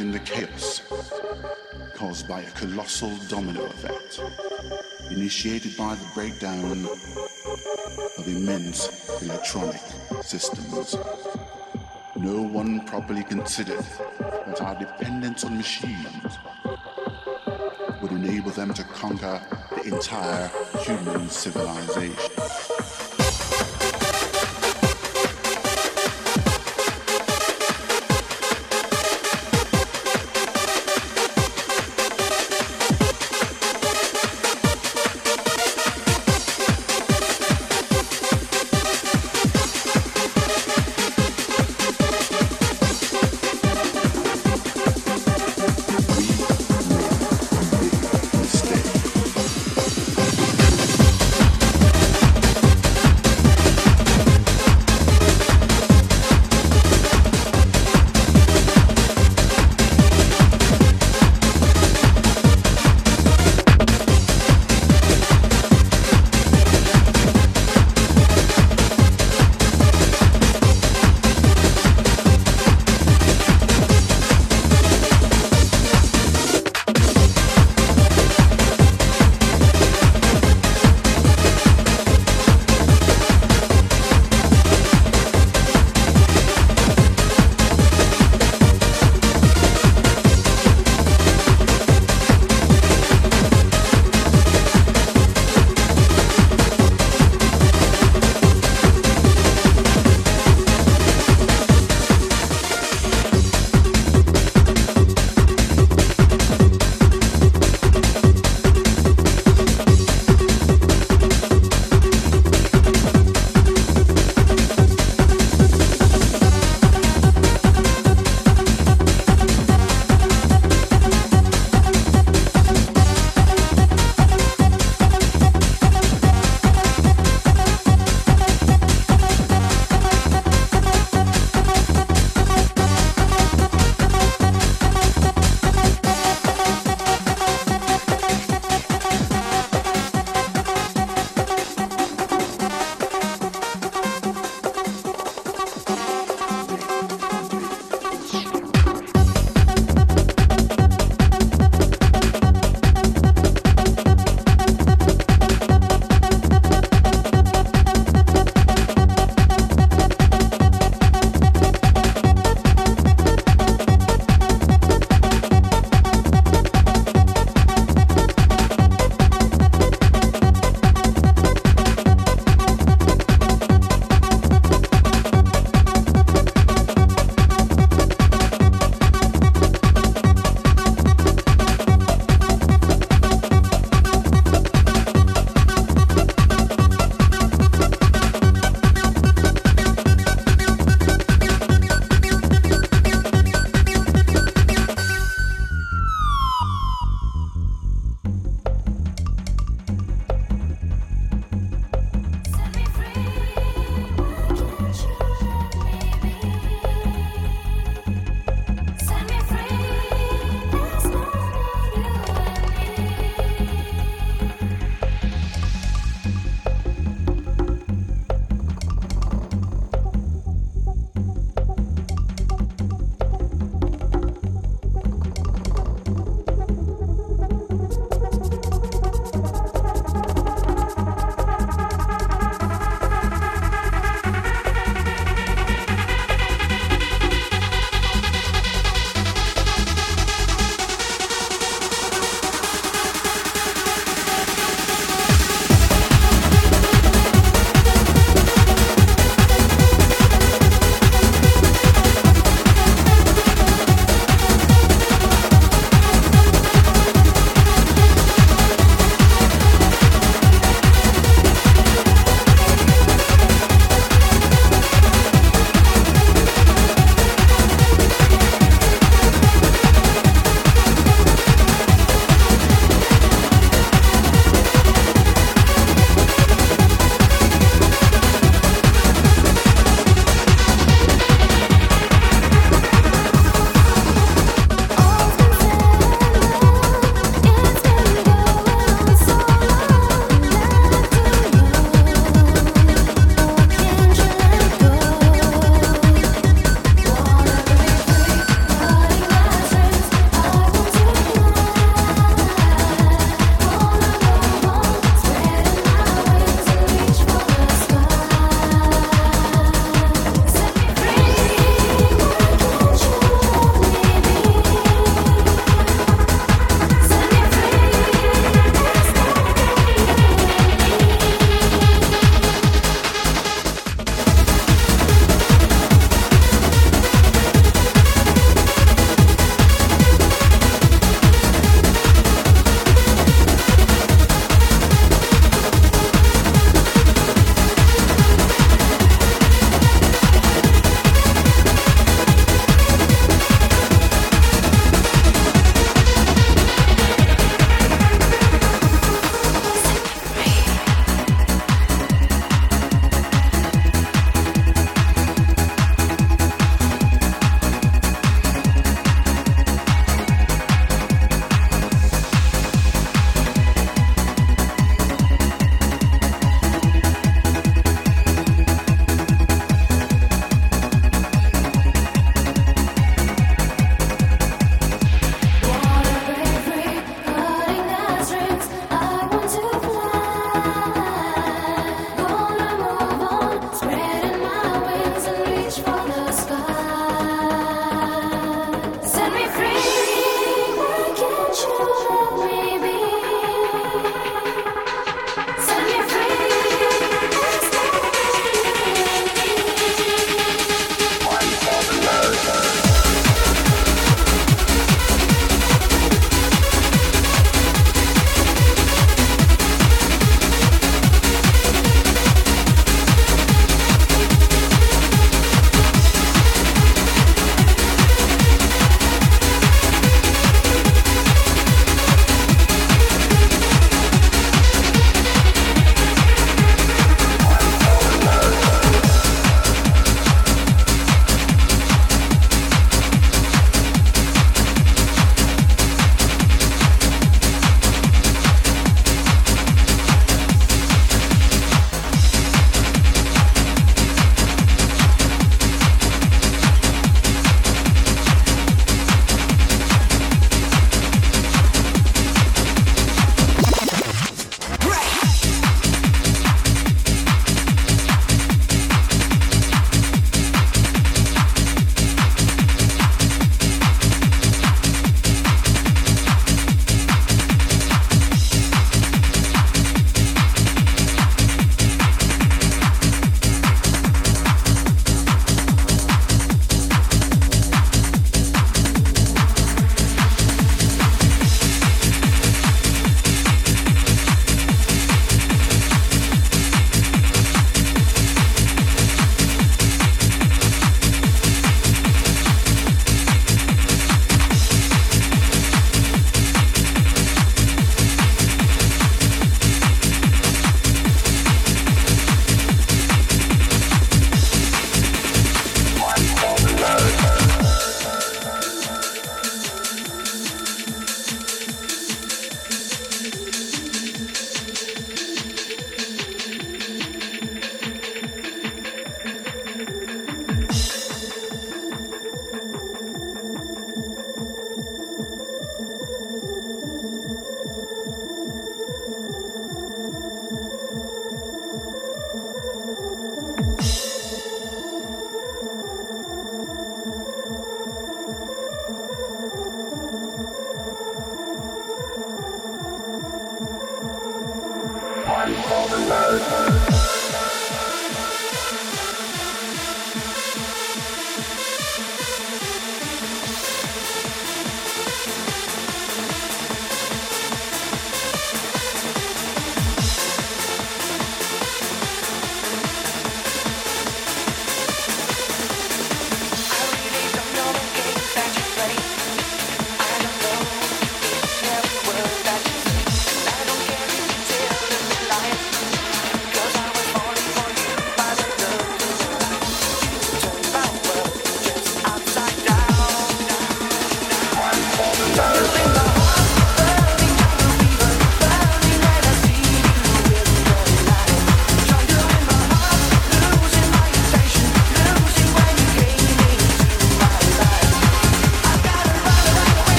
imagine the chaos caused by a colossal domino effect initiated by the breakdown of immense electronic systems. No one properly considered that our dependence on machines would enable them to conquer the entire human civilization.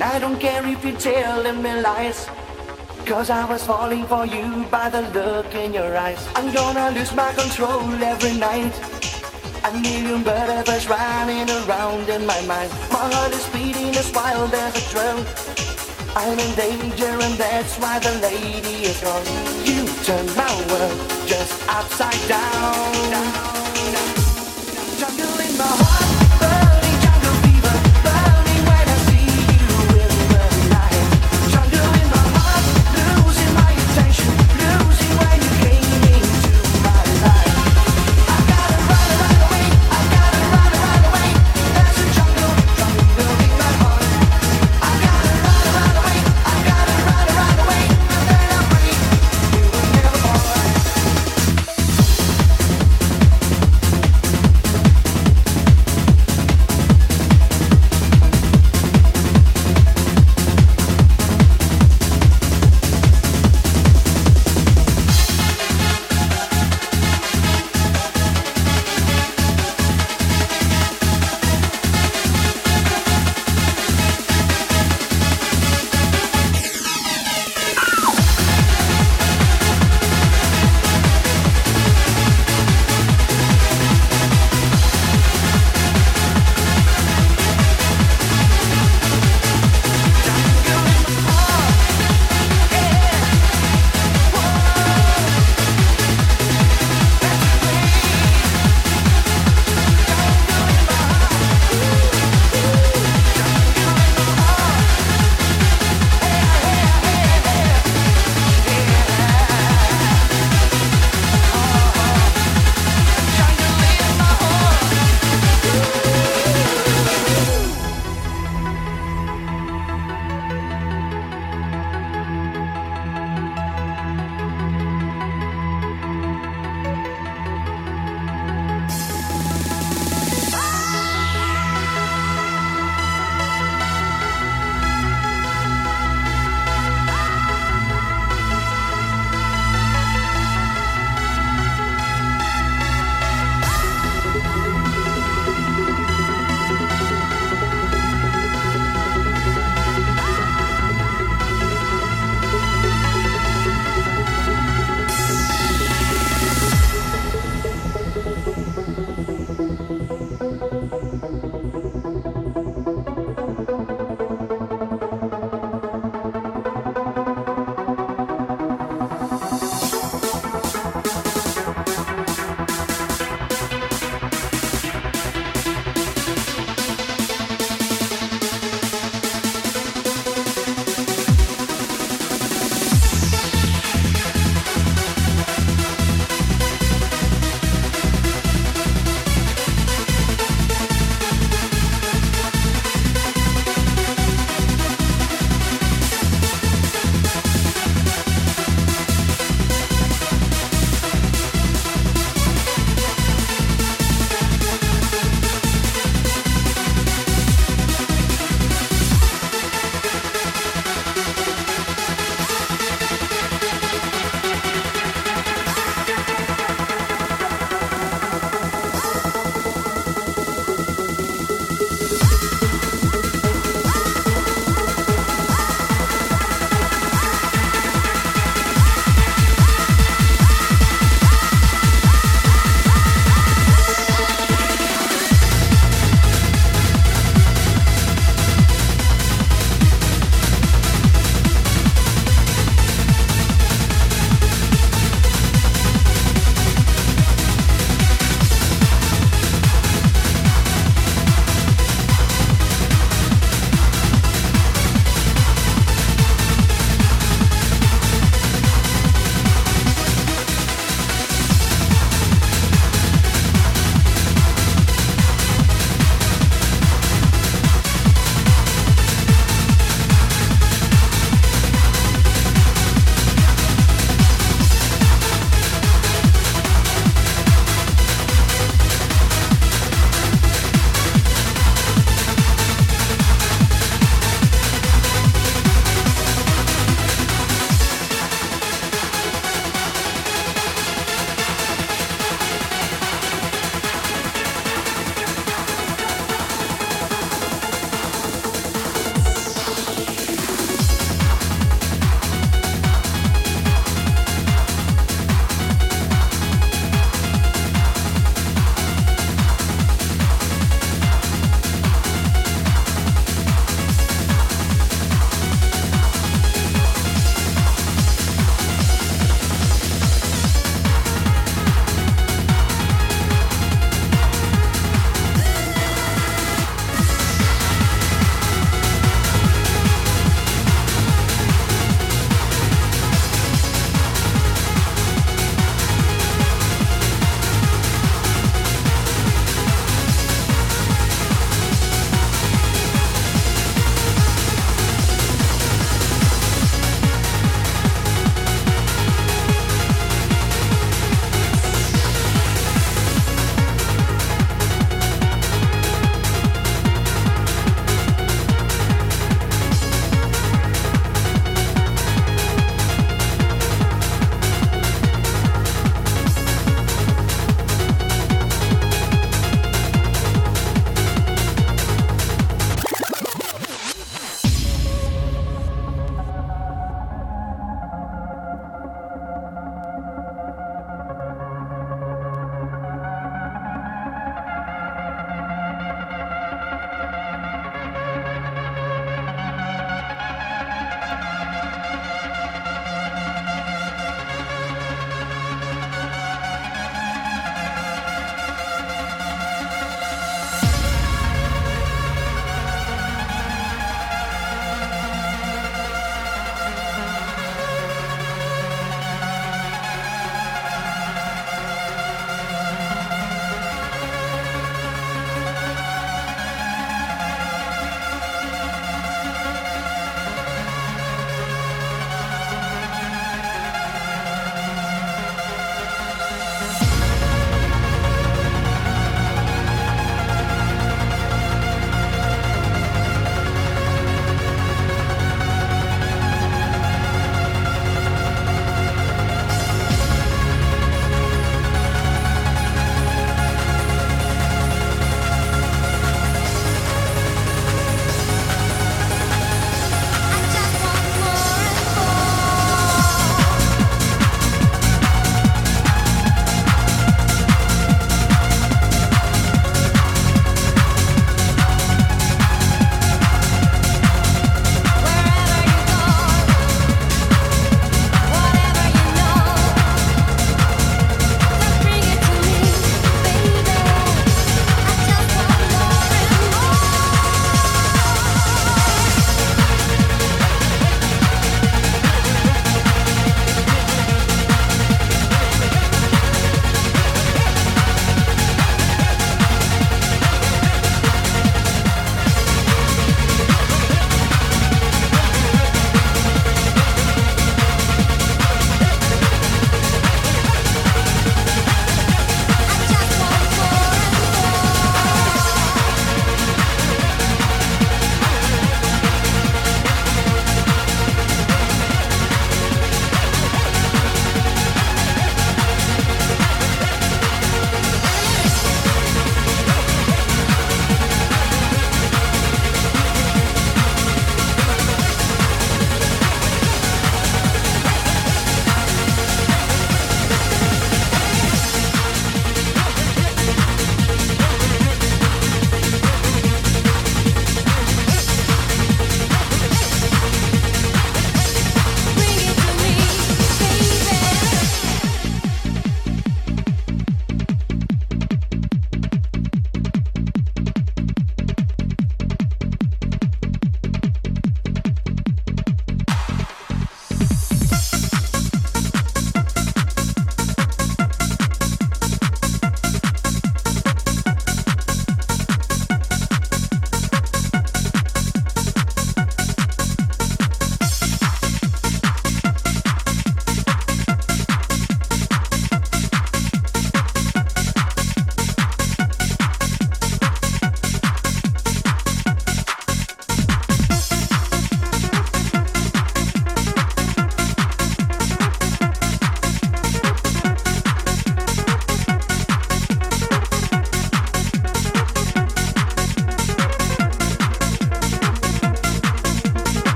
And I don't care if you're telling me lies. Cause I was falling for you by the look in your eyes. I'm gonna lose my control every night. A million butterflies running around in my mind. My heart is beating as wild as a drum. I'm in danger and that's why the lady is gone. You turn my world just upside down. down, in my heart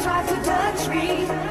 tried to touch me.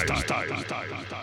した。